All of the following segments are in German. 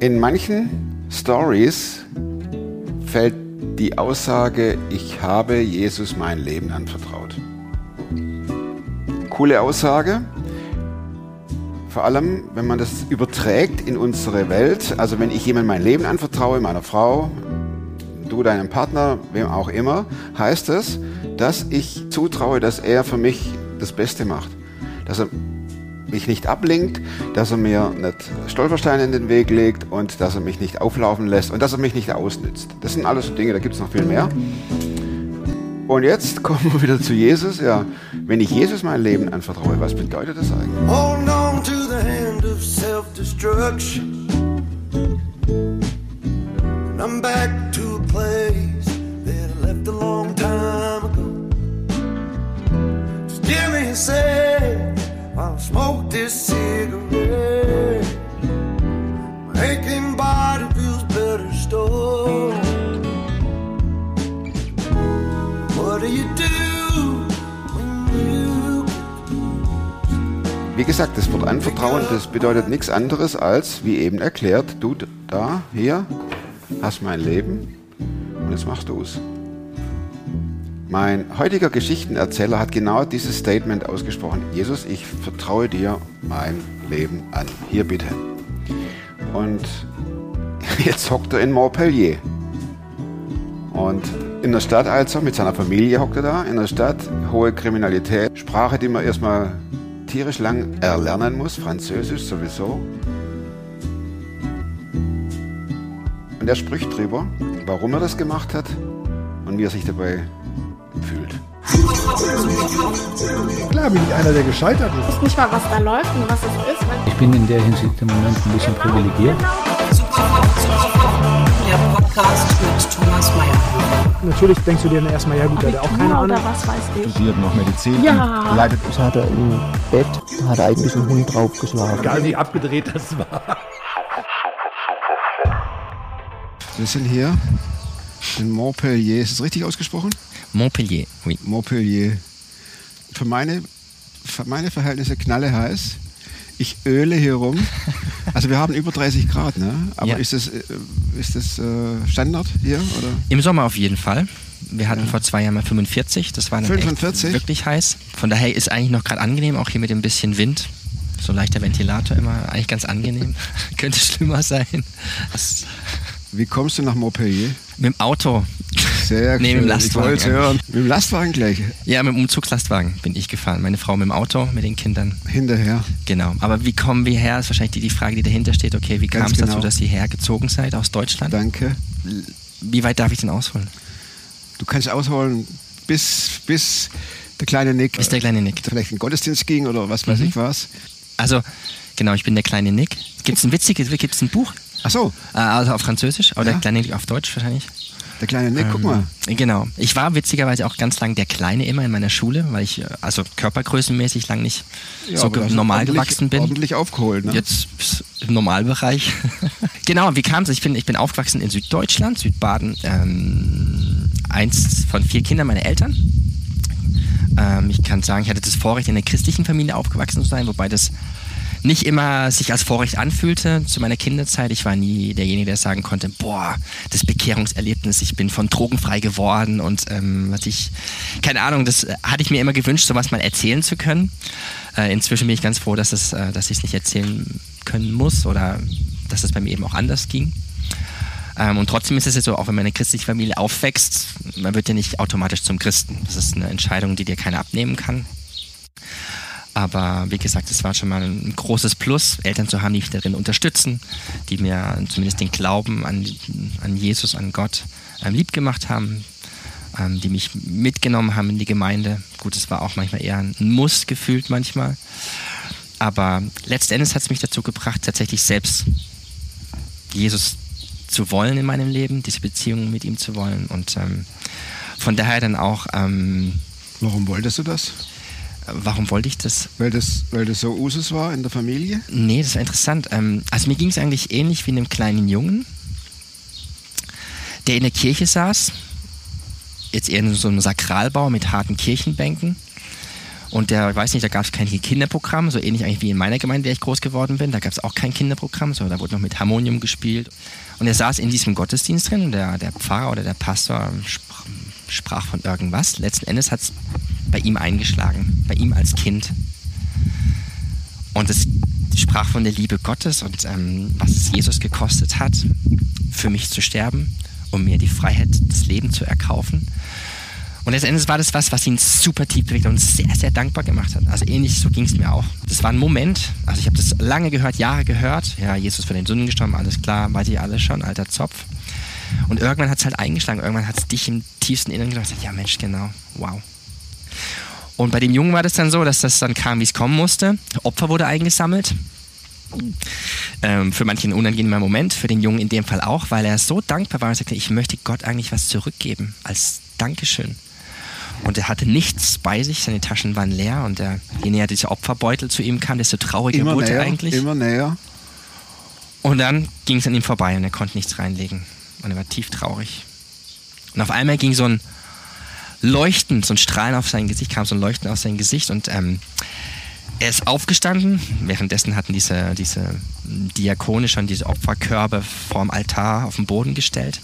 In manchen Stories fällt die Aussage, ich habe Jesus mein Leben anvertraut. Coole Aussage, vor allem wenn man das überträgt in unsere Welt. Also wenn ich jemandem mein Leben anvertraue, meiner Frau, du deinem Partner, wem auch immer, heißt es, dass ich zutraue, dass er für mich das Beste macht. Dass er mich nicht ablenkt, dass er mir nicht Stolpersteine in den Weg legt und dass er mich nicht auflaufen lässt und dass er mich nicht ausnützt. Das sind alles so Dinge, da gibt es noch viel mehr. Und jetzt kommen wir wieder zu Jesus. Ja, wenn ich Jesus mein Leben anvertraue, was bedeutet das eigentlich? Hold on to the hand of self-destruction. I'm back to a place Just give me a second while I smoke this cigarette. My aching body feels better still. What do you do Wie gesagt, das Wort Anvertrauen, das bedeutet nichts anderes als, wie eben erklärt, du da, hier, hast mein Leben und jetzt machst du es. Mein heutiger Geschichtenerzähler hat genau dieses Statement ausgesprochen. Jesus, ich vertraue dir mein Leben an. Hier bitte. Und jetzt hockt er in Montpellier. Und in der Stadt also, mit seiner Familie hockt er da, in der Stadt, hohe Kriminalität, Sprache, die man erstmal tierisch lang erlernen muss, Französisch sowieso. Und er spricht drüber, warum er das gemacht hat und wie er sich dabei. Klar bin ich einer, der gescheitert ist. Ich weiß nicht mal, was da läuft und was es ist. Ich bin in der Hinsicht im Moment ein bisschen privilegiert. Der Podcast mit Thomas Mayer. Natürlich denkst du dir dann erstmal, ja gut, hat auch keine Ahnung. was weiß ich. studiert noch Medizin Ja. leidet Das hat er im Bett, hat er eigentlich einen Hund draufgeschlagen. Egal wie abgedreht das war. Wir sind hier in Montpellier. Ist das richtig ausgesprochen? Montpellier, oui. Montpellier. Für meine, für meine Verhältnisse knalle heiß. Ich öle hier rum. Also wir haben über 30 Grad, ne? Aber Ja. ist das, äh, ist das äh, Standard hier? Oder? Im Sommer auf jeden Fall. Wir hatten Ja. vor zwei Jahren mal 45, das war dann 45? Echt wirklich heiß. Von daher ist eigentlich noch gerade angenehm, auch hier mit dem bisschen Wind. So leichter Ventilator immer, eigentlich ganz angenehm. Könnte schlimmer sein. Wie kommst du nach Montpellier? Mit dem Auto. Sehr Nee, mit dem. Ich Lastwagen. wollte hören. Mit dem Lastwagen gleich. Ja, mit dem Umzugslastwagen bin ich gefahren. Meine Frau mit dem Auto, mit den Kindern. Hinterher. Genau. Aber wie kommen wir her? Ist wahrscheinlich die, die Frage, die dahinter steht. Okay, wie kam es dazu, genau. dass ihr hergezogen seid aus Deutschland? Danke. Wie weit darf ich denn ausholen? Du kannst ausholen, bis, bis der kleine Nick Bis der kleine Nick. vielleicht in den Gottesdienst ging oder was weiß Mhm. ich was. Also, genau, ich bin der kleine Nick. Gibt es ein witziges, gibt es ein Buch? Ach so, Äh, also auf Französisch, aber Ja. der kleine Nick auf Deutsch wahrscheinlich. der kleine Nick, guck mal. Ähm, Genau. Ich war witzigerweise auch ganz lang der Kleine immer in meiner Schule, weil ich äh, also körpergrößenmäßig lang nicht so das ist normal gewachsen bin. Ordentlich aufgeholt, ne? Jetzt im Normalbereich. genau, wie kam es? Ich bin, ich bin aufgewachsen in Süddeutschland, Südbaden. Ähm, eins von vier Kindern meiner Eltern. Ähm, ich kann sagen, ich hatte das Vorrecht, in einer christlichen Familie aufgewachsen zu sein, wobei das nicht immer sich als Vorrecht anfühlte zu meiner Kinderzeit. Ich war nie derjenige, der sagen konnte, boah, das Bekehrungserlebnis, ich bin von Drogen frei geworden und ähm, was ich, keine Ahnung, das äh, hatte ich mir immer gewünscht, sowas mal erzählen zu können. Äh, inzwischen bin ich ganz froh, dass, es, äh, dass ich es nicht erzählen können muss oder dass es bei mir eben auch anders ging. Ähm, und trotzdem ist es jetzt so, auch wenn man in einer christlichen Familie aufwächst, man wird ja nicht automatisch zum Christen. Das ist eine Entscheidung, die dir keiner abnehmen kann. Aber wie gesagt, es war schon mal ein großes Plus, Eltern zu haben, die mich darin unterstützen, die mir zumindest den Glauben an, an Jesus, an Gott ähm, lieb gemacht haben, ähm, die mich mitgenommen haben in die Gemeinde. Gut, es war auch manchmal eher ein Muss gefühlt manchmal. Aber letztendlich hat es mich dazu gebracht, tatsächlich selbst Jesus zu wollen in meinem Leben, diese Beziehung mit ihm zu wollen. Und ähm, von daher dann auch, ähm, Warum wolltest du das? Warum wollte ich das? Weil das, weil das so Usus war in der Familie? Nee, das war interessant. Ähm, also mir ging es eigentlich ähnlich wie einem kleinen Jungen, der in der Kirche saß jetzt eher in so einem Sakralbau mit harten Kirchenbänken. Und der, ich weiß nicht, da gab es kein Kinderprogramm, so ähnlich eigentlich wie in meiner Gemeinde, in der ich groß geworden bin. Da gab es auch kein Kinderprogramm, sondern da wurde noch mit Harmonium gespielt. Und er saß in diesem Gottesdienst drin und der, der Pfarrer oder der Pastor sprach, von irgendwas. Letzten Endes hat es bei ihm eingeschlagen, bei ihm als Kind. Und es sprach von der Liebe Gottes und ähm, was es Jesus gekostet hat, für mich zu sterben, um mir die Freiheit, das Leben zu erkaufen. Und letztendlich war das was, was ihn super tief bewegt und sehr, sehr dankbar gemacht hat. Also ähnlich so ging es mir auch. Das war ein Moment, also ich habe das lange gehört, Jahre gehört. Ja, Jesus für den Sünden gestorben, alles klar, weiß ich alles schon, alter Zopf. Und irgendwann hat es halt eingeschlagen, irgendwann hat es dich im tiefsten Inneren gedacht, ja Mensch, genau, wow. Und bei dem Jungen war das dann so, dass das dann kam, wie es kommen musste. Opfer wurde eingesammelt. Ähm, für manche ein unangenehmer Moment, für den Jungen in dem Fall auch, weil er so dankbar war und sagte, ich möchte Gott eigentlich was zurückgeben als Dankeschön. Und er hatte nichts bei sich, seine Taschen waren leer und er, je näher dieser Opferbeutel zu ihm kam, desto trauriger Immer wurde näher, er eigentlich. immer näher. Und dann ging es an ihm vorbei und er konnte nichts reinlegen. Und er war tief traurig. Und auf einmal ging so ein Leuchten, so ein Strahlen auf sein Gesicht, kam so ein Leuchten aus seinem Gesicht und ähm, er ist aufgestanden. Währenddessen hatten diese, diese Diakone schon diese Opferkörbe vorm Altar auf den Boden gestellt.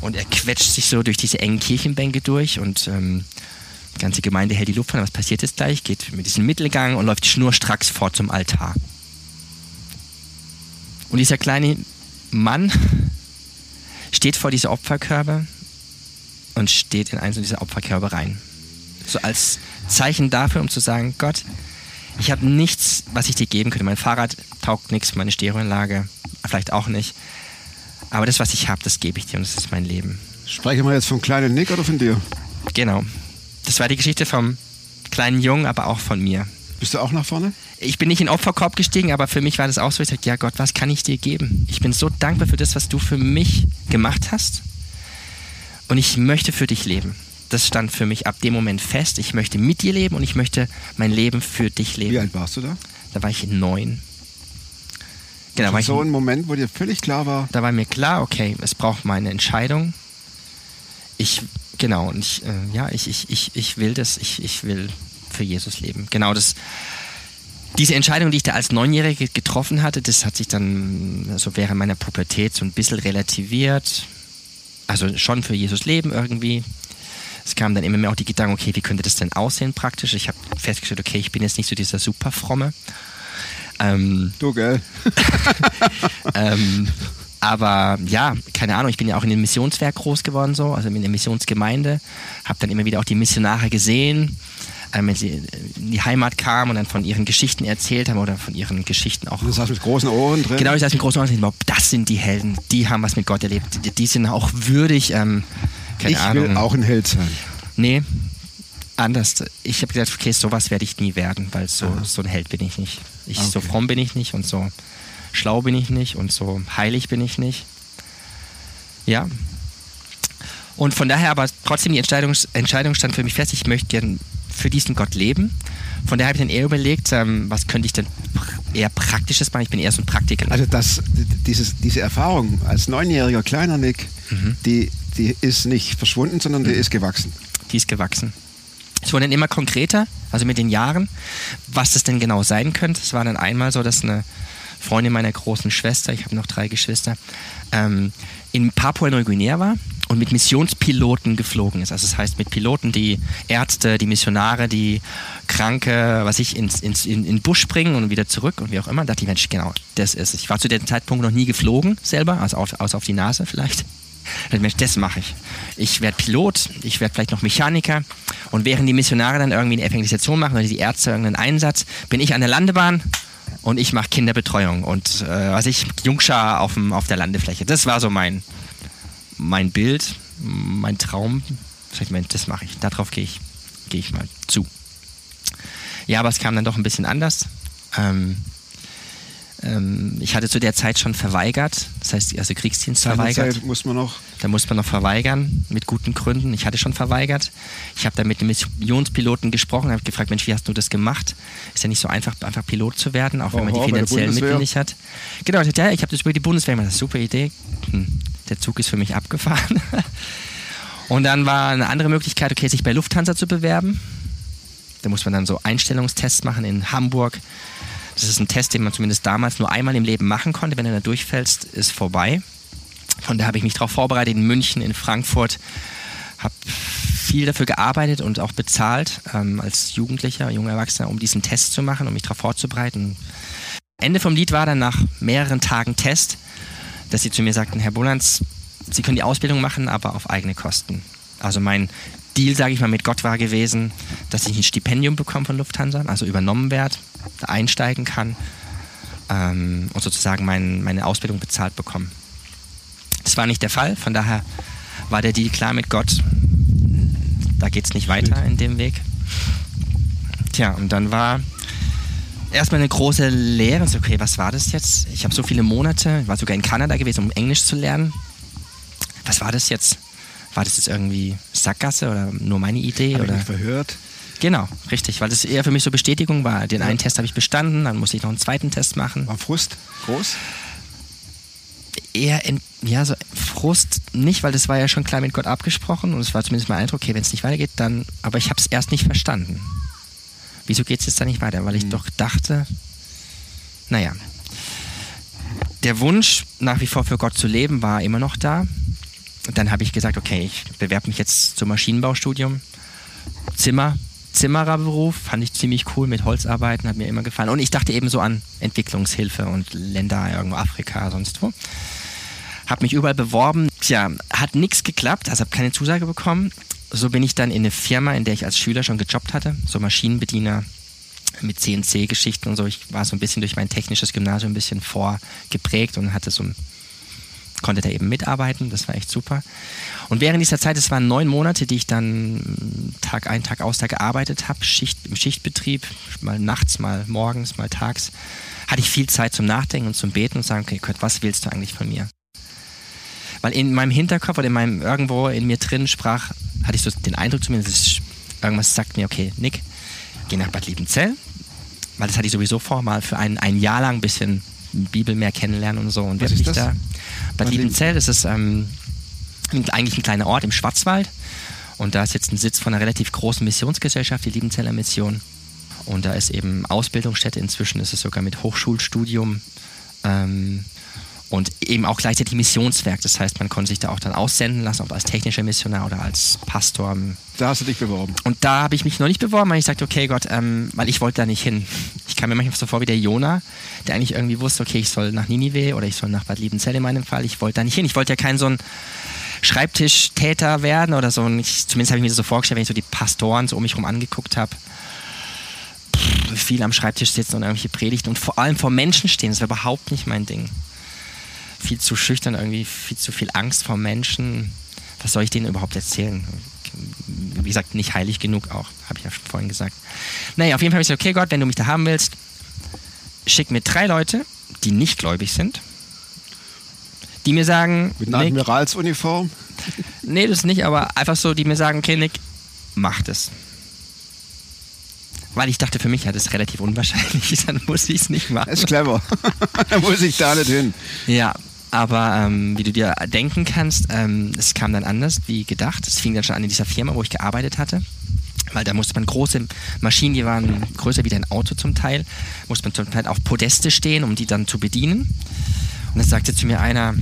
Und er quetscht sich so durch diese engen Kirchenbänke durch und ähm, die ganze Gemeinde hält die Luft an. Was passiert jetzt gleich? Geht mit diesem Mittelgang und läuft schnurstracks vor zum Altar. Und dieser kleine Mann steht vor diese Opferkörbe und steht in eins dieser Opferkörbe rein. So als Zeichen dafür, um zu sagen, Gott, ich habe nichts, was ich dir geben könnte. Mein Fahrrad taugt nichts, meine Stereoanlage vielleicht auch nicht. Aber das, was ich habe, das gebe ich dir und das ist mein Leben. Sprechen wir jetzt vom kleinen Nick oder von dir? Genau. Das war die Geschichte vom kleinen Jungen, aber auch von mir. Bist du auch nach vorne? Ich bin nicht in den Opferkorb gestiegen, aber für mich war das auch so. Ich sagte, ja Gott, was kann ich dir geben? Ich bin so dankbar für das, was du für mich gemacht hast. Und ich möchte für dich leben. Das stand für mich ab dem Moment fest. Ich möchte mit dir leben und ich möchte mein Leben für dich leben. Wie alt warst du da? Da war ich neun. Genau, war War ich, so ein Moment, wo dir völlig klar war, da war mir klar, okay, es braucht meine Entscheidung. Ich, genau, und ich, äh, ja, ich, ich, ich, ich will das, ich, ich will für Jesus leben. Genau, das, diese Entscheidung, die ich da als Neunjährige getroffen hatte, das hat sich dann so während meiner Pubertät so ein bisschen relativiert. Also schon für Jesus leben irgendwie. Es kamen dann immer mehr auch die Gedanken, okay, wie könnte das denn aussehen praktisch? Ich habe festgestellt, okay, ich bin jetzt nicht so dieser super fromme. Ähm, du, gell? ähm, aber ja, keine Ahnung, ich bin ja auch in dem Missionswerk groß geworden, so, also in der Missionsgemeinde. Habe dann immer wieder auch die Missionare gesehen, wenn sie in die Heimat kamen und dann von ihren Geschichten erzählt haben oder von ihren Geschichten auch. Du saß mit großen Ohren drin. Genau, ich saß mit großen Ohren dachte, das sind die Helden, die haben was mit Gott erlebt, die, sind auch würdig, ähm, keine ich Ahnung. will auch ein Held sein. Nee, anders. Ich habe gesagt, okay, sowas werde ich nie werden, weil so, so ein Held bin ich nicht. Ich, So Okay. fromm bin ich nicht und so schlau bin ich nicht und so heilig bin ich nicht. Ja. Und von daher aber trotzdem die Entscheidung, Entscheidung stand für mich fest, ich möchte gern für diesen Gott leben. Von daher habe ich dann eher überlegt, ähm, was könnte ich denn eher Praktisches machen. Ich bin eher so ein Praktiker. Also das, dieses, diese Erfahrung als neunjähriger kleiner Nick, Mhm. die, die ist nicht verschwunden, sondern die ist gewachsen. die ist gewachsen. Es wurde dann immer konkreter, also mit den Jahren, was das denn genau sein könnte. Es war dann einmal so, dass eine Freundin meiner großen Schwester, ich habe noch drei Geschwister, ähm, in Papua-Neuguinea war und mit Missionspiloten geflogen ist. Also das heißt mit Piloten, die Ärzte, die Missionare, die Kranke, was ich, ins, ins, in, in den Busch bringen und wieder zurück und wie auch immer. Da dachte ich, Mensch, genau, das ist es. Ich war zu dem Zeitpunkt noch nie geflogen selber, also auf, außer auf die Nase vielleicht. Ich dachte, Mensch, das mache ich. Ich werde Pilot, ich werde vielleicht noch Mechaniker und während die Missionare dann irgendwie eine Evangelisation machen oder die Ärzte irgendeinen Einsatz, bin ich an der Landebahn und ich mache Kinderbetreuung und äh, was ich, Jungschar auf, dem, auf der Landefläche. Das war so mein, mein Bild, mein Traum. Mensch, das mache ich. Darauf gehe ich, gehe ich mal zu. Ja, aber es kam dann doch ein bisschen anders. Ähm, ähm, ich hatte zu der Zeit schon verweigert, das heißt, also Kriegsdienst verweigert. Seinerzeit muss man noch. Da muss man noch verweigern, mit guten Gründen. Ich hatte schon verweigert. Ich habe dann mit dem Missionspiloten gesprochen, habe gefragt, Mensch, wie hast du das gemacht? Ist ja nicht so einfach, einfach Pilot zu werden, auch wenn man die finanziellen Mittel nicht hat. Genau, ich habe das über die Bundeswehr gemacht. Das ist eine super Idee. Hm, der Zug ist für mich abgefahren. Und dann war eine andere Möglichkeit, okay, sich bei Lufthansa zu bewerben. Da muss man dann so Einstellungstests machen in Hamburg. Das ist ein Test, den man zumindest damals nur einmal im Leben machen konnte. Wenn du da durchfällst, ist vorbei. Von da habe ich mich darauf vorbereitet, in München, in Frankfurt. Habe viel dafür gearbeitet und auch bezahlt ähm, als Jugendlicher, junger Erwachsener, um diesen Test zu machen, um mich darauf vorzubereiten. Ende vom Lied war dann nach mehreren Tagen Test, dass sie zu mir sagten, Herr Bolanz, Sie können die Ausbildung machen, aber auf eigene Kosten. Also mein Deal, sage ich mal, mit Gott war gewesen, dass ich ein Stipendium bekomme von Lufthansa, also übernommen werde, da einsteigen kann ähm, und sozusagen mein, meine Ausbildung bezahlt bekomme. Das war nicht der Fall, von daher war der Deal klar mit Gott. Da geht es nicht weiter in dem Weg. Tja, und dann war erstmal eine große Lehre. So, okay, was war das jetzt? Ich habe so viele Monate, ich war sogar in Kanada gewesen, um Englisch zu lernen. Was war das jetzt? War das jetzt irgendwie Sackgasse oder nur meine Idee? Hab oder? ich verhört? Genau, richtig, weil das eher für mich so Bestätigung war. Den einen Test habe ich bestanden, dann musste ich noch einen zweiten Test machen. War Frust groß? Eher, in, ja, so Frust nicht, weil das war ja schon klar mit Gott abgesprochen und es war zumindest mein Eindruck, okay, wenn es nicht weitergeht, dann, aber ich habe es erst nicht verstanden. Wieso geht es jetzt da nicht weiter? Weil ich doch dachte, naja, der Wunsch, nach wie vor für Gott zu leben, war immer noch da. Dann habe ich gesagt, okay, ich bewerbe mich jetzt zum Maschinenbaustudium. Zimmer, Zimmererberuf, fand ich ziemlich cool mit Holzarbeiten, hat mir immer gefallen. Und ich dachte eben so an Entwicklungshilfe und Länder, irgendwo Afrika, sonst wo. Hab mich überall beworben. Tja, hat nichts geklappt, also habe keine Zusage bekommen. So bin ich dann in eine Firma, in der ich als Schüler schon gejobbt hatte, so Maschinenbediener mit CNC-Geschichten und so. Ich war so ein bisschen durch mein technisches Gymnasium ein bisschen vorgeprägt und hatte so ein konnte da eben mitarbeiten, das war echt super. Und während dieser Zeit, es waren neun Monate, die ich dann Tag ein, Tag aus, Tag gearbeitet habe, Schicht, im Schichtbetrieb, mal nachts, mal morgens, mal tags, hatte ich viel Zeit zum Nachdenken und zum Beten und sagen, okay Gott, was willst du eigentlich von mir? Weil in meinem Hinterkopf oder in meinem irgendwo in mir drin sprach, hatte ich so den Eindruck zumindest, irgendwas sagt mir, okay, Nick, geh nach Bad Liebenzell, weil das hatte ich sowieso vor, mal für ein, ein Jahr lang ein bisschen Bibel mehr kennenlernen und so. Und ist mich das? da. Bad Liebenzell, das ist ähm, eigentlich ein kleiner Ort im Schwarzwald. Und da ist jetzt ein Sitz von einer relativ großen Missionsgesellschaft, die Liebenzeller Mission. Und da ist eben Ausbildungsstätte. Inzwischen ist es sogar mit Hochschulstudium. Ähm, und eben auch gleichzeitig Missionswerk. Das heißt, man konnte sich da auch dann aussenden lassen, ob als technischer Missionar oder als Pastor. Da hast du dich beworben. Und da habe ich mich noch nicht beworben, weil ich sagte, okay Gott, ähm, weil ich wollte da nicht hin. Ich kam mir manchmal so vor wie der Jona, der eigentlich irgendwie wusste, okay, ich soll nach Ninive oder ich soll nach Bad Liebenzell in meinem Fall. Ich wollte da nicht hin. Ich wollte ja kein so ein Schreibtischtäter werden oder so. Ich, zumindest habe ich mir das so vorgestellt, wenn ich so die Pastoren so um mich herum angeguckt habe. Viel am Schreibtisch sitzen und irgendwelche Predigten und vor allem vor Menschen stehen, das war überhaupt nicht mein Ding. Viel zu schüchtern, irgendwie viel zu viel Angst vor Menschen. Was soll ich denen überhaupt erzählen? wie gesagt, nicht heilig genug auch, habe ich ja schon vorhin gesagt. Naja, auf jeden Fall habe ich gesagt, okay Gott, wenn du mich da haben willst, schick mir drei Leute, die nicht gläubig sind, die mir sagen, Mit einer Nick, Admiralsuniform. nee, das nicht, aber einfach so, die mir sagen, okay Nick, mach das. Weil ich dachte, für mich ja, das ist relativ unwahrscheinlich, dann muss ich es nicht machen. Das ist clever. da muss ich da nicht hin. Ja, aber ähm, wie du dir denken kannst, ähm, es kam dann anders wie gedacht. Es fing dann schon an in dieser Firma, wo ich gearbeitet hatte. Weil da musste man große Maschinen, die waren größer wie dein Auto zum Teil, musste man zum Teil auf Podeste stehen, um die dann zu bedienen. Und dann sagte zu mir einer,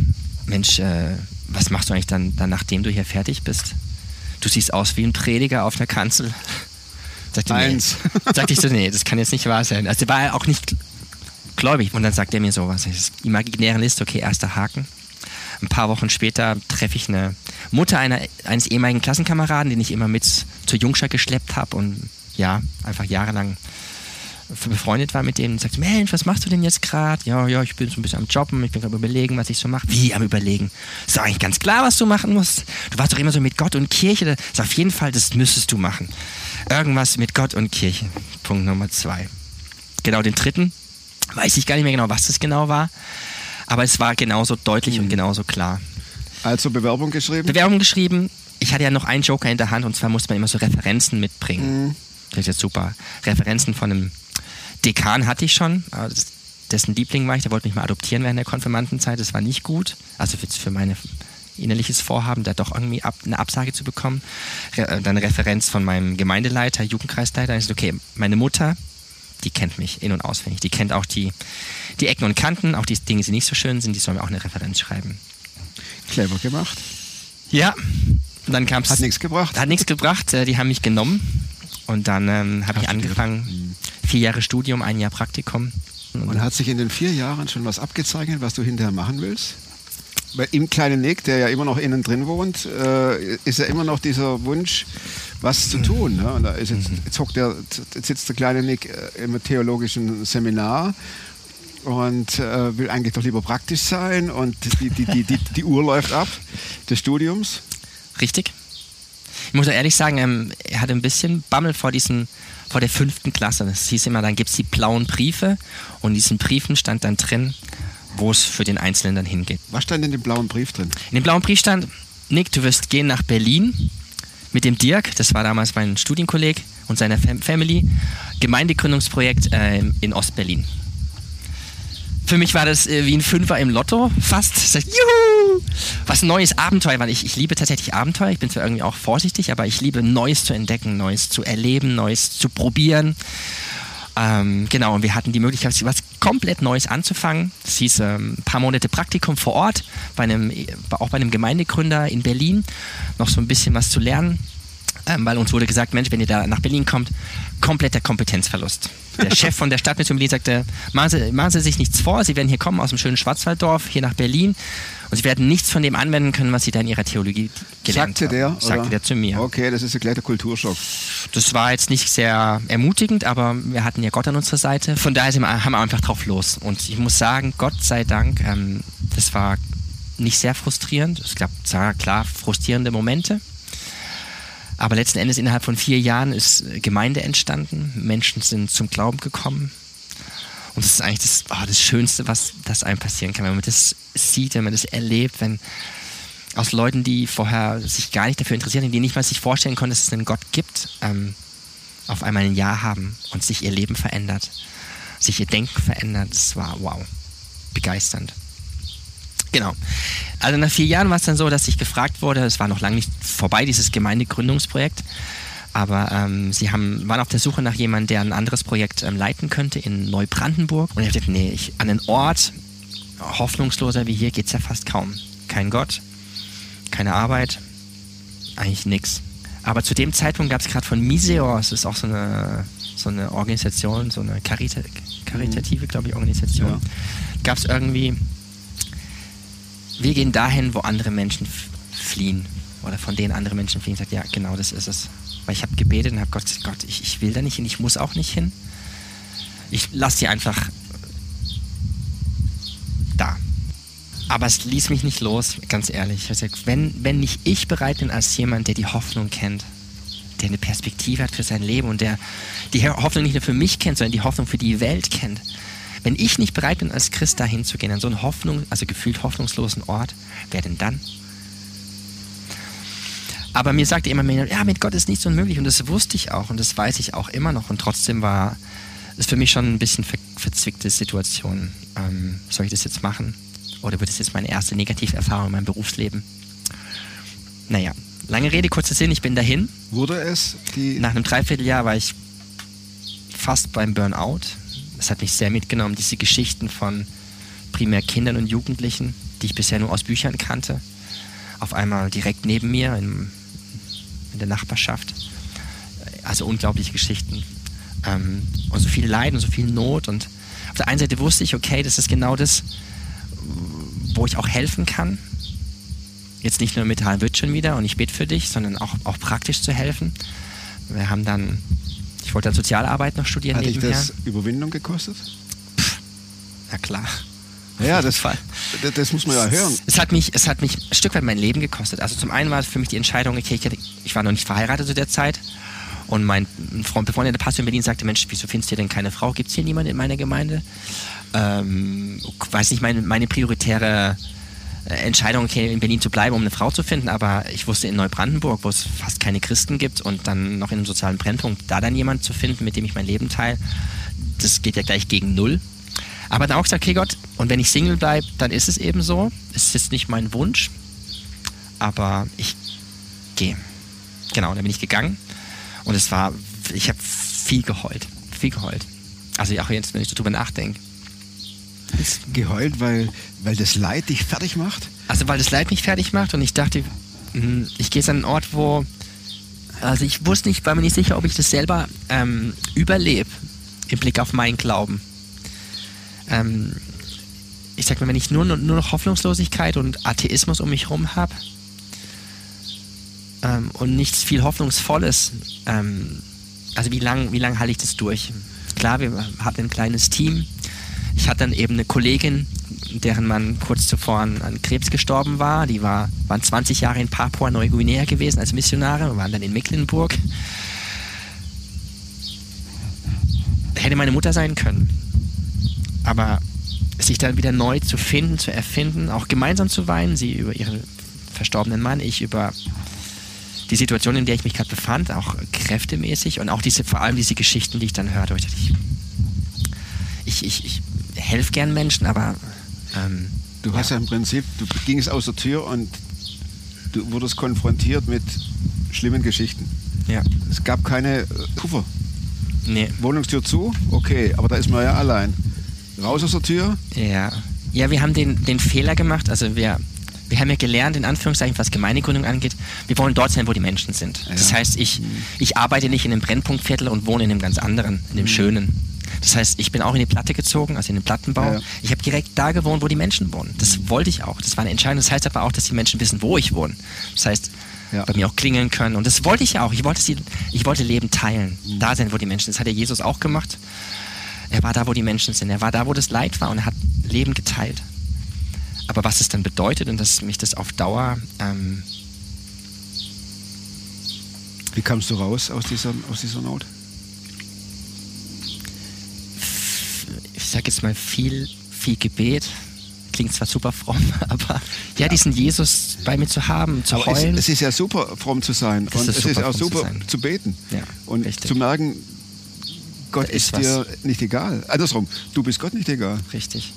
Mensch, äh, was machst du eigentlich dann, dann, nachdem du hier fertig bist? Du siehst aus wie ein Prediger auf einer Kanzel. Sagte, nee. Eins. Sagte ich so, nee, das kann jetzt nicht wahr sein. Also der war auch nicht gläubig. Und dann sagt er mir sowas. Ist imaginäre Liste, okay, erster Haken. Ein paar Wochen später treffe ich eine Mutter einer, eines ehemaligen Klassenkameraden, den ich immer mit zur Jungschar geschleppt habe und ja, einfach jahrelang befreundet war mit denen und sagte, Mensch, was machst du denn jetzt gerade? Ja, ja, ich bin so ein bisschen am Jobben, ich bin gerade überlegen, was ich so mache. Wie am überlegen? Ist doch eigentlich ganz klar, was du machen musst. Du warst doch immer so mit Gott und Kirche. Das ist auf jeden Fall, das müsstest du machen. Irgendwas mit Gott und Kirche. Punkt Nummer zwei. Genau, den dritten weiß ich gar nicht mehr genau, was das genau war. Aber es war genauso deutlich und genauso klar. Also Bewerbung geschrieben? Bewerbung geschrieben. Ich hatte ja noch einen Joker in der Hand und zwar musste man immer so Referenzen mitbringen. Das ist jetzt super. Referenzen von einem Dekan hatte ich schon, dessen Liebling war ich, der wollte mich mal adoptieren während der Konfirmandenzeit. Das war nicht gut. Also für, für meine innerliches Vorhaben, da doch irgendwie ab, eine Absage zu bekommen. Re, äh, dann eine Referenz von meinem Gemeindeleiter, Jugendkreisleiter. Ich so, okay, meine Mutter, die kennt mich in- und auswendig. Die kennt auch die, die Ecken und Kanten, auch die Dinge, die nicht so schön sind, die soll mir auch eine Referenz schreiben. Clever gemacht. Ja, und dann kam es. Hat nichts gebracht. Hat nichts gebracht. äh, Die haben mich genommen. Und dann ähm, habe ich angefangen. Vier Jahre Studium, ein Jahr Praktikum. Und hat sich in den vier Jahren schon was abgezeichnet, was du hinterher machen willst? Im kleinen Nick, der ja immer noch innen drin wohnt, äh, ist ja immer noch dieser Wunsch, was zu tun. Ne? Und da ist jetzt, jetzt, hockt der, jetzt sitzt der kleine Nick äh, im theologischen Seminar und äh, will eigentlich doch lieber praktisch sein und die, die, die, die, die Uhr läuft ab des Studiums. Richtig. Ich muss ehrlich sagen, ähm, er hatte ein bisschen Bammel vor diesen, vor der fünften Klasse. Das hieß immer, dann gibt es die blauen Briefe und in diesen Briefen stand dann drin, wo es für den Einzelnen dann hingeht. Was stand in dem blauen Brief drin? In dem blauen Brief stand, Nick, du wirst gehen nach Berlin mit dem Dirk, das war damals mein Studienkolleg und seiner Fam Family, Gemeindegründungsprojekt äh, in Ostberlin. Für mich war das äh, wie ein Fünfer im Lotto fast. Sag, Juhu! Was ein neues Abenteuer, weil ich, ich liebe tatsächlich Abenteuer. Ich bin zwar irgendwie auch vorsichtig, aber ich liebe Neues zu entdecken, Neues zu erleben, Neues zu probieren. Ähm, genau, und wir hatten die Möglichkeit, was komplett Neues anzufangen. Das hieß ähm, ein paar Monate Praktikum vor Ort, bei einem, auch bei einem Gemeindegründer in Berlin, noch so ein bisschen was zu lernen. Ähm, weil uns wurde gesagt, Mensch, wenn ihr da nach Berlin kommt, kompletter Kompetenzverlust. Der Chef von der Stadtmission Berlin sagte, machen Sie, machen Sie sich nichts vor, Sie werden hier kommen aus dem schönen Schwarzwalddorf, hier nach Berlin und Sie werden nichts von dem anwenden können, was Sie da in Ihrer Theologie gelernt Sagte der? haben. Sagte oder? der zu mir. Okay, das ist ein kleiner Kulturschock. Das war jetzt nicht sehr ermutigend, aber wir hatten ja Gott an unserer Seite. Von daher sind wir, haben wir einfach drauf los. Und ich muss sagen, Gott sei Dank, ähm, das war nicht sehr frustrierend. Es gab zwar klar frustrierende Momente. Aber letzten Endes innerhalb von vier Jahren ist Gemeinde entstanden. Menschen sind zum Glauben gekommen. Und das ist eigentlich das, oh, das Schönste, was das einem passieren kann, wenn man das sieht, wenn man das erlebt, wenn aus Leuten, die vorher sich gar nicht dafür interessieren, die nicht mal sich vorstellen konnten, dass es einen Gott gibt, ähm, auf einmal ein Ja haben und sich ihr Leben verändert, sich ihr Denken verändert. Das war wow, begeisternd. Genau. Also nach vier Jahren war es dann so, dass ich gefragt wurde, es war noch lange nicht vorbei, dieses Gemeindegründungsprojekt, aber ähm, sie haben, waren auf der Suche nach jemandem, der ein anderes Projekt ähm, leiten könnte in Neubrandenburg. Und ich dachte, nee, ich, an einen Ort, hoffnungsloser wie hier, geht es ja fast kaum. Kein Gott, keine Arbeit, eigentlich nichts. Aber zu dem Zeitpunkt gab es gerade von Miseor, es ist auch so eine, so eine Organisation, so eine Karita karitative, glaube ich, Organisation, Ja. gab es irgendwie, wir gehen dahin, wo andere Menschen fliehen oder von denen andere Menschen fliehen. Ich sage, ja, genau das ist es. Weil ich habe gebetet und habe Gott gesagt, Gott, ich, ich will da nicht hin, ich muss auch nicht hin. Ich lasse die einfach da. Aber es ließ mich nicht los, ganz ehrlich. Ich gesagt, wenn, wenn nicht ich bereit bin als jemand, der die Hoffnung kennt, der eine Perspektive hat für sein Leben und der die Hoffnung nicht nur für mich kennt, sondern die Hoffnung für die Welt kennt. Wenn ich nicht bereit bin, als Christ dahin zu gehen, an so einen Hoffnung, also gefühlt hoffnungslosen Ort, wer denn dann? Aber mir sagte immer mehr, ja, mit Gott ist nichts unmöglich und das wusste ich auch und das weiß ich auch immer noch und trotzdem war es für mich schon ein bisschen ver verzwickte Situation. Ähm, soll ich das jetzt machen? Oder wird es jetzt meine erste Negativerfahrung in meinem Berufsleben? Naja, lange Rede, kurzer Sinn, ich bin dahin. Wurde es die. Nach einem Dreivierteljahr war ich fast beim Burnout. Das hat mich sehr mitgenommen, diese Geschichten von primär Kindern und Jugendlichen, die ich bisher nur aus Büchern kannte. Auf einmal direkt neben mir in, in der Nachbarschaft. Also unglaubliche Geschichten. Ähm, und so viel Leid und so viel Not. Und auf der einen Seite wusste ich, okay, das ist genau das, wo ich auch helfen kann. Jetzt nicht nur mit wird schon wieder und ich bete für dich, sondern auch, auch praktisch zu helfen. Wir haben dann, ich wollte dann Sozialarbeit noch studieren Hat dich nebenher. das Überwindung gekostet? Na klar. Ja, das, das, das muss man ja hören. Es hat, mich, es hat mich ein Stück weit mein Leben gekostet. Also zum einen war es für mich die Entscheidung, okay, ich, war noch nicht verheiratet zu der Zeit. Und mein Freund, befreundeter Pastor in Berlin sagte, Mensch, wieso findest du denn keine Frau? Gibt es hier niemanden in meiner Gemeinde? Ähm, weiß nicht, meine, meine prioritäre Entscheidung, okay, in Berlin zu bleiben, um eine Frau zu finden, aber ich wusste in Neubrandenburg, wo es fast keine Christen gibt und dann noch in einem sozialen Brennpunkt, da dann jemand zu finden, mit dem ich mein Leben teile, das geht ja gleich gegen Null. Aber dann auch gesagt, okay Gott, und wenn ich Single bleibe, dann ist es eben so. Es ist nicht mein Wunsch. aber ich gehe. Genau, dann bin ich gegangen und es war, ich habe viel geheult, viel geheult. Also auch jetzt, wenn ich darüber nachdenke. Geheult, weil, weil das Leid dich fertig macht? Also weil das Leid mich fertig macht und ich dachte, hm, ich gehe jetzt an einen Ort, wo, also ich wusste nicht, war mir nicht sicher, ob ich das selber ähm, überlebe im Blick auf meinen Glauben. Ähm, ich sag mal, wenn ich nur, nur noch Hoffnungslosigkeit und Atheismus um mich herum habe ähm, und nichts viel Hoffnungsvolles, ähm, also wie lange wie lang halte ich das durch? Klar, wir hatten ein kleines Team. Ich hatte dann eben eine Kollegin, deren Mann kurz zuvor an, Krebs gestorben war. Die war, waren 20 Jahre in Papua-Neuguinea gewesen als Missionare und waren dann in Mecklenburg. Hätte meine Mutter sein können. Aber sich dann wieder neu zu finden, zu erfinden, auch gemeinsam zu weinen, sie über ihren verstorbenen Mann, ich über die Situation, in der ich mich gerade befand, auch kräftemäßig und auch diese, vor allem diese Geschichten, die ich dann hörte, ich, ich, ich helfe gern Menschen, aber ähm, Du hast ja im Prinzip, du gingst aus der Tür und du wurdest konfrontiert mit schlimmen Geschichten. ja, Es gab keine äh, Puffer. nee, Wohnungstür zu, okay, aber da ist man ja allein. Raus aus der Tür, ja. Ja, wir haben den, den Fehler gemacht, also wir, wir haben ja gelernt, in Anführungszeichen, was Gemeindegründung angeht, wir wollen dort sein, wo die Menschen sind. Das Ja. heißt, ich, ich arbeite nicht in einem Brennpunktviertel und wohne in einem ganz anderen, in dem schönen. Das heißt, ich bin auch in die Platte gezogen, also in den Plattenbau. Ja. Ich habe direkt da gewohnt, wo die Menschen wohnen. Das wollte ich auch. Das war eine Entscheidung. Das heißt aber auch, dass die Menschen wissen, wo ich wohne. Das heißt, Ja. bei mir auch klingeln können. Und das wollte ich ja auch. Ich wollte, sie, ich wollte Leben teilen. Da sein, wo die Menschen sind. Das hat ja Jesus auch gemacht. Er war da, wo die Menschen sind. Er war da, wo das Leid war und er hat Leben geteilt. Aber was es dann bedeutet und dass mich das auf Dauer, ähm, wie kamst du raus aus dieser, aus dieser Not? ich sag jetzt mal viel, viel Gebet. Klingt zwar super fromm, aber ja, diesen Jesus bei mir zu haben, zu Aber es, heulen. es ist ja super, fromm zu sein. Es und ist es super, ist auch zu super sein. zu, beten. Ja, und richtig. zu merken, Gott Da ist ist, dir nicht egal. Andersrum, du bist Gott nicht egal. Richtig.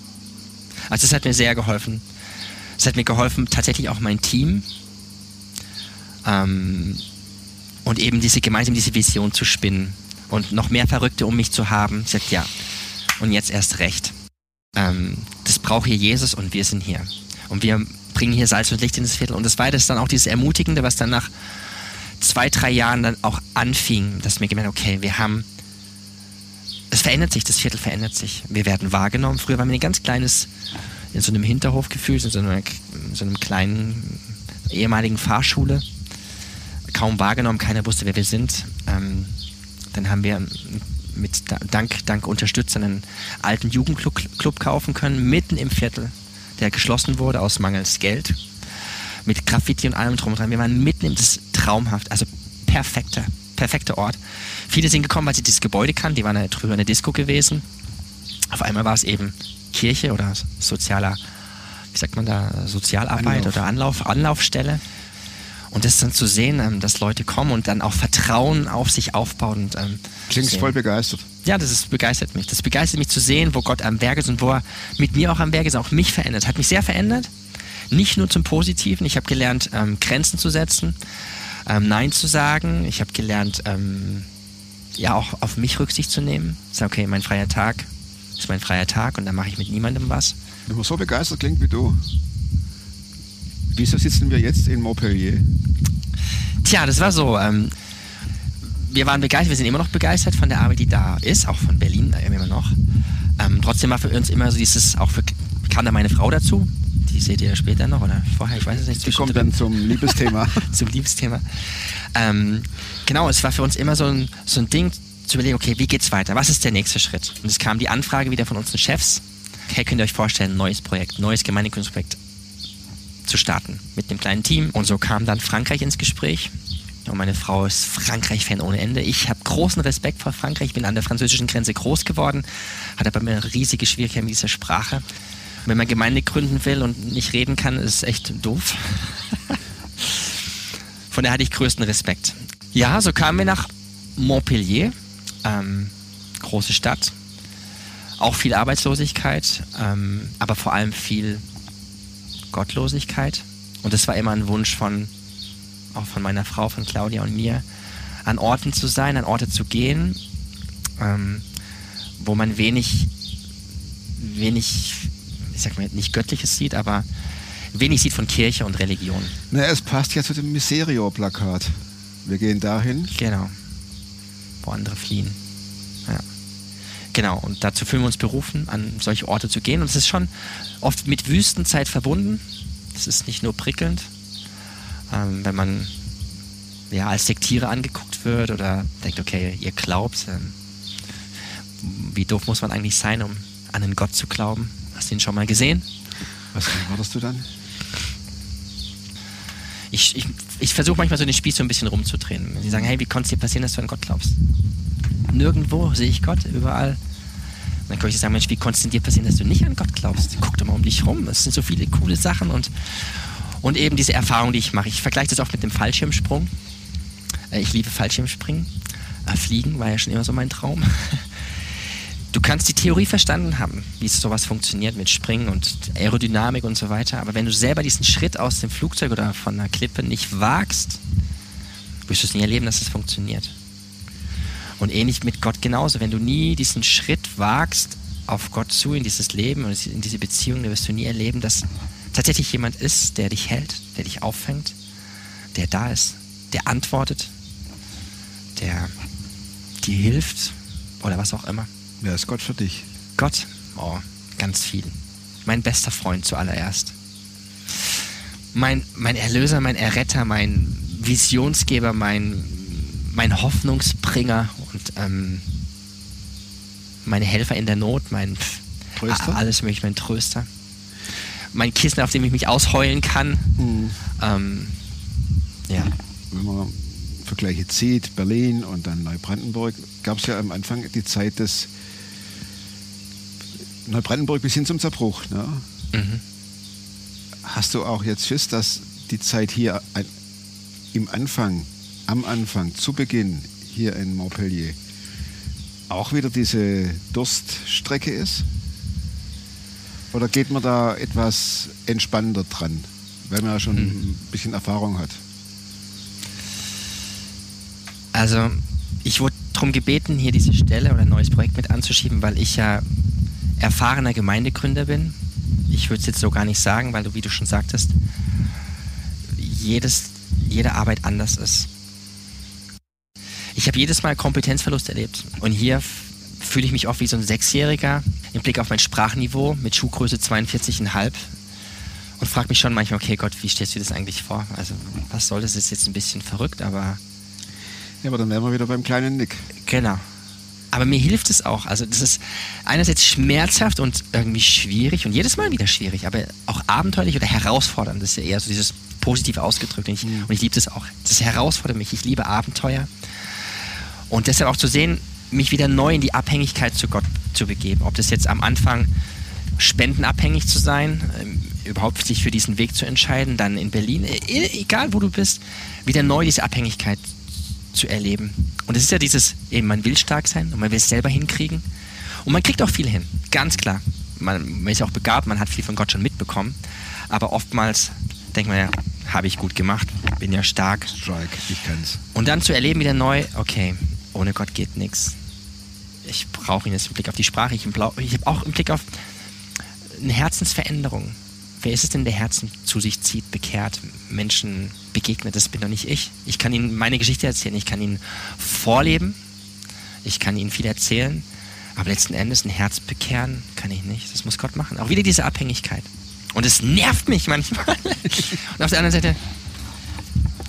Also es hat mir sehr geholfen. Es hat mir geholfen, tatsächlich auch mein Team ähm, und eben diese gemeinsam diese Vision zu spinnen und noch mehr Verrückte um mich zu haben. Ich sagte, ja, und jetzt erst recht. Ähm, das braucht hier Jesus und wir sind hier. Und wir bringen hier Salz und Licht in das Viertel. Und das war das dann auch dieses Ermutigende, was dann nach zwei, drei Jahren dann auch anfing, dass mir gemerkt okay, wir haben es verändert sich, das Viertel verändert sich. Wir werden wahrgenommen. Früher waren wir ein ganz kleines, in so einem Hinterhof gefühlt, in so, einer, in so einem kleinen ehemaligen Fahrschule. Kaum wahrgenommen, keiner wusste, wer wir sind. Ähm, dann haben wir mit da- dank, dank Unterstützern einen alten Jugendclub Club kaufen können, mitten im Viertel, der geschlossen wurde aus mangels Geld. Mit Graffiti und allem drum und dran. Wir waren mitten im, das traumhaft, also perfekter, perfekter Ort. Viele sind gekommen, weil sie dieses Gebäude kannten, die waren ja drüber eine Disco gewesen. Auf einmal war es eben Kirche oder sozialer, wie sagt man da, Sozialarbeit Anlauf. oder Anlauf, Anlaufstelle. Und das dann zu sehen, ähm, dass Leute kommen und dann auch Vertrauen auf sich aufbauen. Und, ähm, Klingst sehen. voll begeistert. Ja, das ist, begeistert mich. Das begeistert mich zu sehen, wo Gott am Werk ist und wo er mit mir auch am Werk ist, auch mich verändert. Hat mich sehr verändert. Nicht nur zum Positiven. Ich habe gelernt, ähm, Grenzen zu setzen, ähm, Nein zu sagen. Ich habe gelernt, ähm, ja, auch auf mich Rücksicht zu nehmen. Sag, okay, mein freier Tag ist mein freier Tag und dann mache ich mit niemandem was. Wenn man so begeistert klingt wie du. Wieso sitzen wir jetzt in Montpellier? Tja, das war so. Ähm, wir waren begeistert, wir sind immer noch begeistert von der Arbeit, die da ist, auch von Berlin immer noch. Ähm, trotzdem war für uns immer so dieses, auch für, kam da meine Frau dazu, die seht ihr später noch oder vorher, ich weiß es nicht. Die kommt dann zum Liebesthema. zum Liebesthema. Ähm, genau, es war für uns immer so ein, so ein Ding zu überlegen, okay, wie geht's weiter? Was ist der nächste Schritt? Und es kam die Anfrage wieder von unseren Chefs. Okay, könnt ihr euch vorstellen, neues Projekt, neues Gemeindegründungsprojekt zu starten mit einem kleinen Team. Und so kam dann Frankreich ins Gespräch. Und meine Frau ist Frankreich-Fan ohne Ende. Ich habe großen Respekt vor Frankreich, bin an der französischen Grenze groß geworden, hatte aber mir riesige Schwierigkeiten mit dieser Sprache. Wenn man Gemeinde gründen will und nicht reden kann, ist es echt doof. Von daher hatte ich größten Respekt. Ja, so kamen wir nach Montpellier, ähm, große Stadt. Auch viel Arbeitslosigkeit, ähm, aber vor allem viel Gottlosigkeit Und das war immer ein Wunsch von, auch von meiner Frau, von Claudia und mir, an Orten zu sein, an Orte zu gehen, ähm, wo man wenig, wenig, ich sag mal nicht Göttliches sieht, aber wenig sieht von Kirche und Religion. Na, es passt ja zu dem Miserio-Plakat. Wir gehen dahin. Genau. Wo andere fliehen. Genau, und dazu fühlen wir uns berufen, an solche Orte zu gehen. Und es ist schon oft mit Wüstenzeit verbunden. Es ist nicht nur prickelnd, ähm, wenn man ja, als Sektiere angeguckt wird oder denkt, okay, ihr glaubt, ähm, wie doof muss man eigentlich sein, um an einen Gott zu glauben? Hast du ihn schon mal gesehen? Was erwartest du dann? Ich, ich, ich versuche manchmal so den Spieß so ein bisschen rumzudrehen. Sie sagen, hey, wie konnte es dir passieren, dass du an Gott glaubst? Nirgendwo sehe ich Gott, überall. Dann kann ich sagen, Mensch, wie konnte es denn dir passieren, dass du nicht an Gott glaubst? Guck doch mal um dich rum. Es sind so viele coole Sachen und, und eben diese Erfahrung, die ich mache. Ich vergleiche das oft mit dem Fallschirmsprung. Äh, Ich liebe Fallschirmspringen. Äh, Fliegen war ja schon immer so mein Traum. Du kannst die Theorie verstanden haben, wie sowas funktioniert mit Springen und Aerodynamik und so weiter. Aber wenn du selber diesen Schritt aus dem Flugzeug oder von einer Klippe nicht wagst, wirst du es nie erleben, dass es funktioniert. Und ähnlich mit Gott genauso. Wenn du nie diesen Schritt wagst auf Gott zu, in dieses Leben und in diese Beziehung, dann wirst du nie erleben, dass tatsächlich jemand ist, der dich hält, der dich auffängt, der da ist, der antwortet, der dir hilft oder was auch immer. Wer ist Gott für dich? Gott, oh, ganz viel. Mein bester Freund zuallererst. Mein, mein Erlöser, mein Erretter, mein Visionsgeber, mein, mein Hoffnungsbringer und ähm, meine Helfer in der Not, mein Tröster? alles mögliche, mein Tröster. Mein Kissen, auf dem ich mich ausheulen kann. Ähm, ja. Wenn man Vergleiche zieht, Berlin und dann Neubrandenburg, gab es ja am Anfang die Zeit des Neubrandenburg bis hin zum Zerbruch. Ne? Mhm. Hast du auch jetzt Schiss, dass die Zeit hier im Anfang, am Anfang, zu Beginn hier in Montpellier auch wieder diese Durststrecke ist? Oder geht man da etwas entspannter dran, weil man ja schon ein bisschen Erfahrung hat? Also, ich wurde darum gebeten, hier diese Stelle oder ein neues Projekt mit anzuschieben, weil ich ja erfahrener Gemeindegründer bin. Ich würde es jetzt so gar nicht sagen, weil du, wie du schon sagtest, jedes, jede Arbeit anders ist. Ich habe jedes Mal Kompetenzverlust erlebt. Und hier fühle ich mich oft wie so ein Sechsjähriger im Blick auf mein Sprachniveau mit Schuhgröße 42,5 und frage mich schon manchmal, okay Gott, wie stellst du dir das eigentlich vor? Also, was soll das? Das ist jetzt ein bisschen verrückt, aber Ja, aber dann wären wir wieder beim kleinen Nick. Genau. Aber mir hilft es auch. Also das ist einerseits schmerzhaft und irgendwie schwierig und jedes Mal wieder schwierig, aber auch abenteuerlich oder herausfordernd. Das ist ja eher so dieses positiv ausgedrückt. Und ich, und ich liebe das auch. Das herausfordert mich. Ich liebe Abenteuer. Und deshalb auch zu sehen, mich wieder neu in die Abhängigkeit zu Gott zu begeben. Ob das jetzt am Anfang spendenabhängig zu sein, ähm, überhaupt sich für diesen Weg zu entscheiden, dann in Berlin, e- egal wo du bist, wieder neu diese Abhängigkeit zu erleben. Und es ist ja dieses, eben man will stark sein und man will es selber hinkriegen. Und man kriegt auch viel hin, ganz klar. Man, man ist ja auch begabt, man hat viel von Gott schon mitbekommen. Aber oftmals denkt man ja, habe ich gut gemacht, bin ja stark. Strike, ich kann's. Und dann zu erleben wieder neu, okay, ohne Gott geht nichts. Ich brauche ihn jetzt im Blick auf die Sprache, ich, ich habe auch im Blick auf eine Herzensveränderung. Wer ist es denn, der Herzen zu sich zieht, bekehrt, Menschen begegnet? Das bin doch nicht ich. Ich kann ihnen meine Geschichte erzählen, ich kann ihnen vorleben, ich kann ihnen viel erzählen, aber letzten Endes ein Herz bekehren kann ich nicht. Das muss Gott machen. Auch wieder diese Abhängigkeit. Und es nervt mich manchmal. Und auf der anderen Seite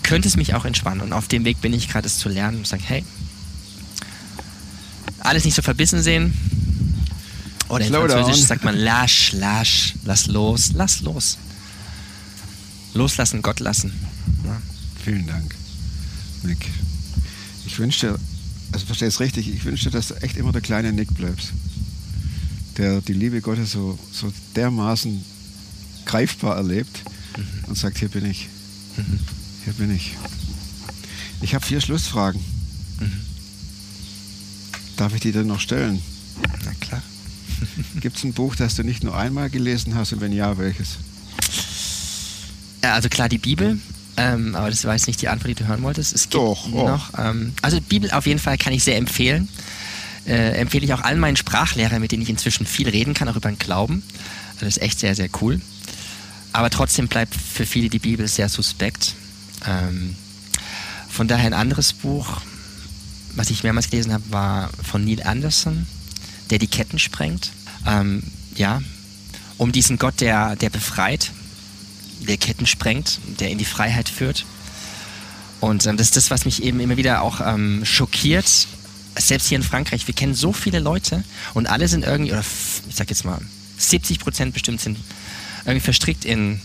könnte es mich auch entspannen. Und auf dem Weg bin ich gerade, es zu lernen und sagen, hey, alles nicht so verbissen sehen. Oder in Slow Französisch down. sagt man lasch, lasch, lass los, lass los. Loslassen, Gott lassen. Ja. Vielen Dank, Nick. Ich wünsche dir, also verstehe es richtig, ich wünsche dir, dass du echt immer der kleine Nick bleibst. Der die Liebe Gottes so, so dermaßen greifbar erlebt und sagt, hier bin ich. Hier bin ich. Ich habe vier Schlussfragen. Darf ich die denn noch stellen? Na klar. Gibt es ein Buch, das du nicht nur einmal gelesen hast und wenn ja, welches? Ja, also klar die Bibel, ähm, aber das war jetzt nicht die Antwort, die du hören wolltest. Es gibt Doch, oh. noch. Ähm, also Bibel auf jeden Fall kann ich sehr empfehlen. Äh, empfehle ich auch allen meinen Sprachlehrern, mit denen ich inzwischen viel reden kann, auch über den Glauben. Also das ist echt sehr, sehr cool. Aber trotzdem bleibt für viele die Bibel sehr suspekt. Ähm, von daher ein anderes Buch, was ich mehrmals gelesen habe, war von Neil Anderson, der die Ketten sprengt. Ähm, ja, um diesen Gott, der, der befreit, der Ketten sprengt, der in die Freiheit führt. Und ähm, das ist das, was mich eben immer wieder auch ähm, schockiert. Selbst hier in Frankreich, wir kennen so viele Leute und alle sind irgendwie, oder ich sag jetzt mal, 70 Prozent bestimmt sind irgendwie verstrickt in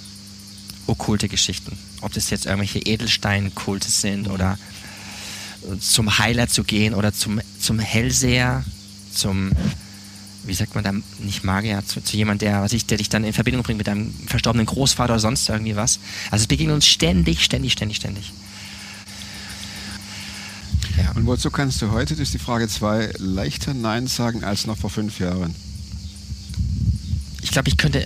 okkulte Geschichten. Ob das jetzt irgendwelche Edelsteinkulte sind oder zum Heiler zu gehen oder zum, zum Hellseher, zum, wie sagt man da, nicht Magier, zu, zu jemand, der, was ich, der dich dann in Verbindung bringt mit deinem verstorbenen Großvater oder sonst irgendwie was. Also es begegnet uns ständig, ständig, ständig, ständig. Ja. Und wozu kannst du heute, das ist die Frage 2, leichter Nein sagen als noch vor fünf Jahren? Ich glaube, ich könnte,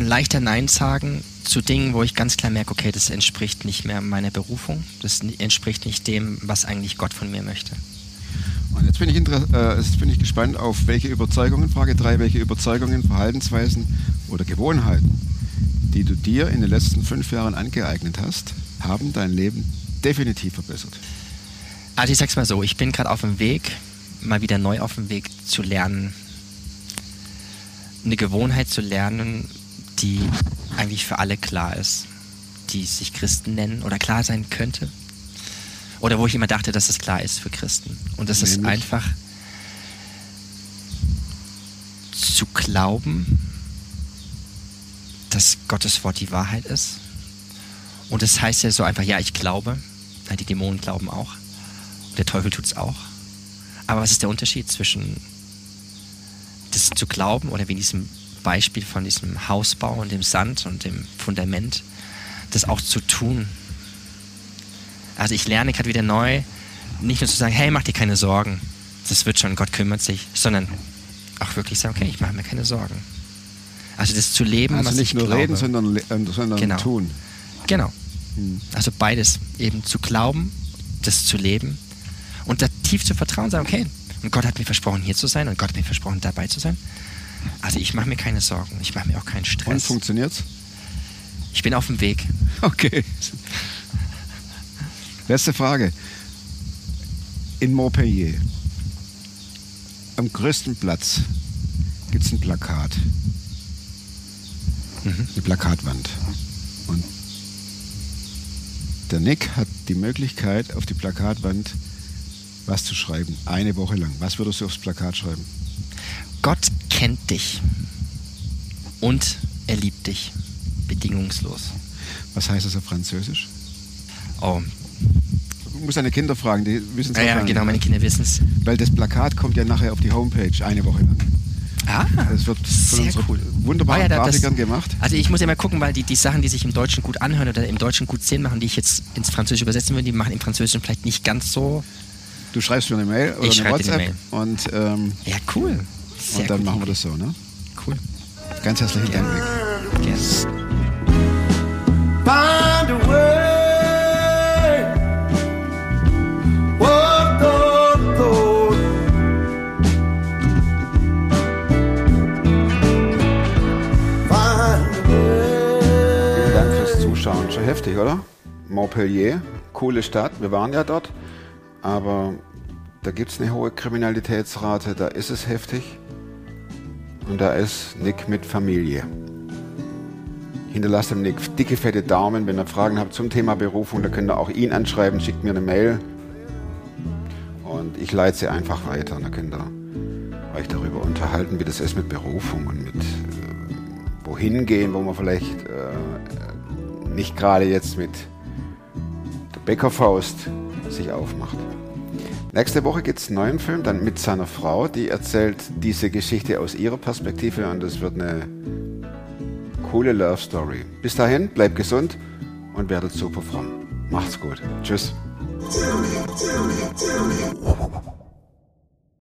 kann leichter Nein sagen zu Dingen, wo ich ganz klar merke, okay, das entspricht nicht mehr meiner Berufung, das entspricht nicht dem, was eigentlich Gott von mir möchte. Und jetzt bin ich, äh, jetzt bin ich gespannt auf welche Überzeugungen, Frage 3, welche Überzeugungen, Verhaltensweisen oder Gewohnheiten, die du dir in den letzten fünf Jahren angeeignet hast, haben dein Leben definitiv verbessert. Also ich sag's mal so, ich bin gerade auf dem Weg, mal wieder neu auf dem Weg zu lernen, eine Gewohnheit zu lernen, die eigentlich für alle klar ist, die sich Christen nennen oder klar sein könnte. Oder wo ich immer dachte, dass es klar ist für Christen. Und das ist Nämlich? einfach zu glauben, dass Gottes Wort die Wahrheit ist. Und das heißt ja so einfach, ja, ich glaube. Die Dämonen glauben auch. Der Teufel tut's auch. Aber was ist der Unterschied zwischen das zu glauben oder wie in diesem Beispiel von diesem Hausbau und dem Sand und dem Fundament, das auch zu tun? Also ich lerne gerade wieder neu, nicht nur zu sagen, hey, mach dir keine Sorgen, das wird schon, Gott kümmert sich, sondern auch wirklich sagen, okay, ich mache mir keine Sorgen. Also das zu leben, Also was nicht ich nur glaube. reden, sondern, ähm, sondern Genau. tun. Genau. Also beides. Eben zu glauben, das zu leben und da tief zu vertrauen, sagen, okay, und Gott hat mir versprochen, hier zu sein und Gott hat mir versprochen, dabei zu sein. Also ich mache mir keine Sorgen, ich mache mir auch keinen Und Stress. funktioniert's? Ich bin auf dem Weg. Okay. Letzte Frage. In Montpellier, am größten Platz, gibt es ein Plakat. Eine Plakatwand. Und der Nick hat die Möglichkeit, auf die Plakatwand was zu schreiben. Eine Woche lang. Was würdest du aufs Plakat schreiben? Gott kennt dich und er liebt dich bedingungslos. Was heißt das auf Französisch? Oh, Du musst deine Kinder fragen, die wissen es ja, ja, genau, meine Kinder wissen es. Weil das Plakat kommt ja nachher auf die Homepage eine Woche lang. Ah, Das wird von sehr cool. wunderbaren Ah ja, Grafikern gemacht. Also ich muss ja mal gucken, weil die, die Sachen, die sich im Deutschen gut anhören oder im Deutschen gut Sinn machen, die ich jetzt ins Französische übersetzen würde, die machen im Französischen vielleicht nicht ganz so. Du schreibst mir eine Mail oder Ich eine dir eine WhatsApp und, ähm, Ja, cool. Sehr und dann gute machen wir das so. Ne? Cool. Ganz herzlichen Dank, find a way. Vielen Dank fürs Zuschauen. Schon heftig, oder? Montpellier, coole Stadt. Wir waren ja dort. Aber da gibt es eine hohe Kriminalitätsrate. Da ist es heftig. Und da ist Nick mit Familie. Hinterlasst dem Nick dicke, fette Daumen. Wenn ihr Fragen habt zum Thema Berufung, da könnt ihr auch ihn anschreiben. Schickt mir eine Mail. Und ich leite sie einfach weiter. Da könnt ihr euch darüber unterhalten, wie das ist mit Berufung und mit äh, wohin gehen, wo man vielleicht äh, nicht gerade jetzt mit der Bäckerfaust sich aufmacht. Nächste Woche gibt es einen neuen Film, dann mit seiner Frau, die erzählt diese Geschichte aus ihrer Perspektive und es wird eine coole Love Story. Bis dahin, bleibt gesund und werdet super fromm. Macht's gut. Tschüss.